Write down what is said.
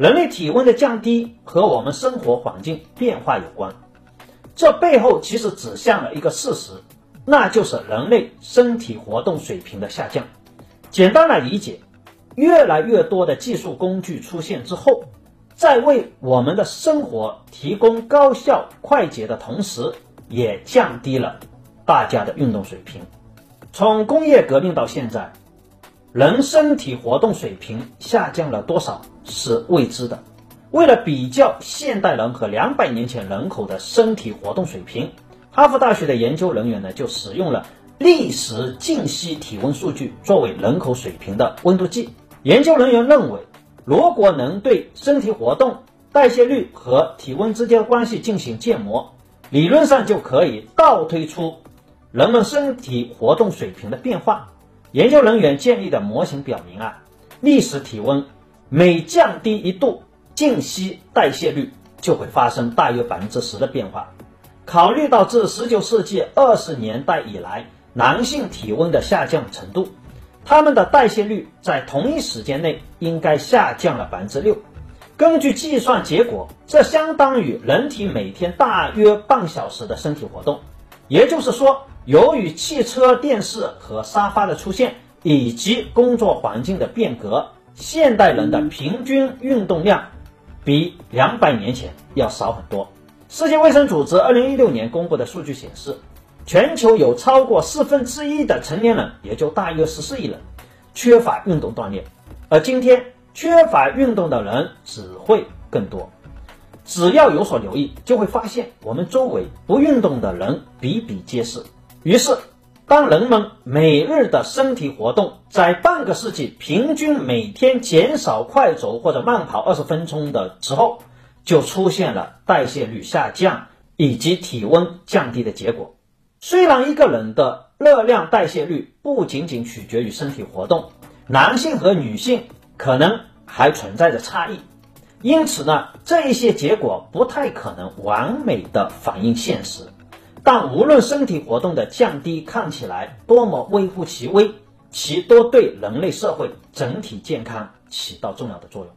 人类体温的降低和我们生活环境变化有关，这背后其实指向了一个事实，那就是人类身体活动水平的下降。简单来理解，越来越多的技术工具出现之后，在为我们的生活提供高效快捷的同时，也降低了大家的运动水平。从工业革命到现在。人身体活动水平下降了多少是未知的。为了比较现代人和两百年前人口的身体活动水平，哈佛大学的研究人员呢就使用了历时静息体温数据作为人口水平的温度计。研究人员认为，如果能对身体活动、代谢率和体温之间的关系进行建模，理论上就可以倒推出人们身体活动水平的变化。研究人员建立的模型表明啊，历史体温每降低一度，静息代谢率就会发生大约百分之十的变化。考虑到自十九世纪二十年代以来男性体温的下降程度，他们的代谢率在同一时间内应该下降了百分之六。根据计算结果，这相当于人体每天大约半小时的身体活动。也就是说。由于汽车、电视和沙发的出现，以及工作环境的变革，现代人的平均运动量比两百年前要少很多。世界卫生组织二零一六年公布的数据显示，全球有超过四分之一的成年人，也就大约十四亿人，缺乏运动锻炼。而今天，缺乏运动的人只会更多。只要有所留意，就会发现我们周围不运动的人比比皆是。于是，当人们每日的身体活动在半个世纪平均每天减少快走或者慢跑二十分钟的时候，就出现了代谢率下降以及体温降低的结果。虽然一个人的热量代谢率不仅仅取决于身体活动，男性和女性可能还存在着差异，因此呢，这一些结果不太可能完美的反映现实。但无论身体活动的降低看起来多么微乎其微，其都对人类社会整体健康起到重要的作用。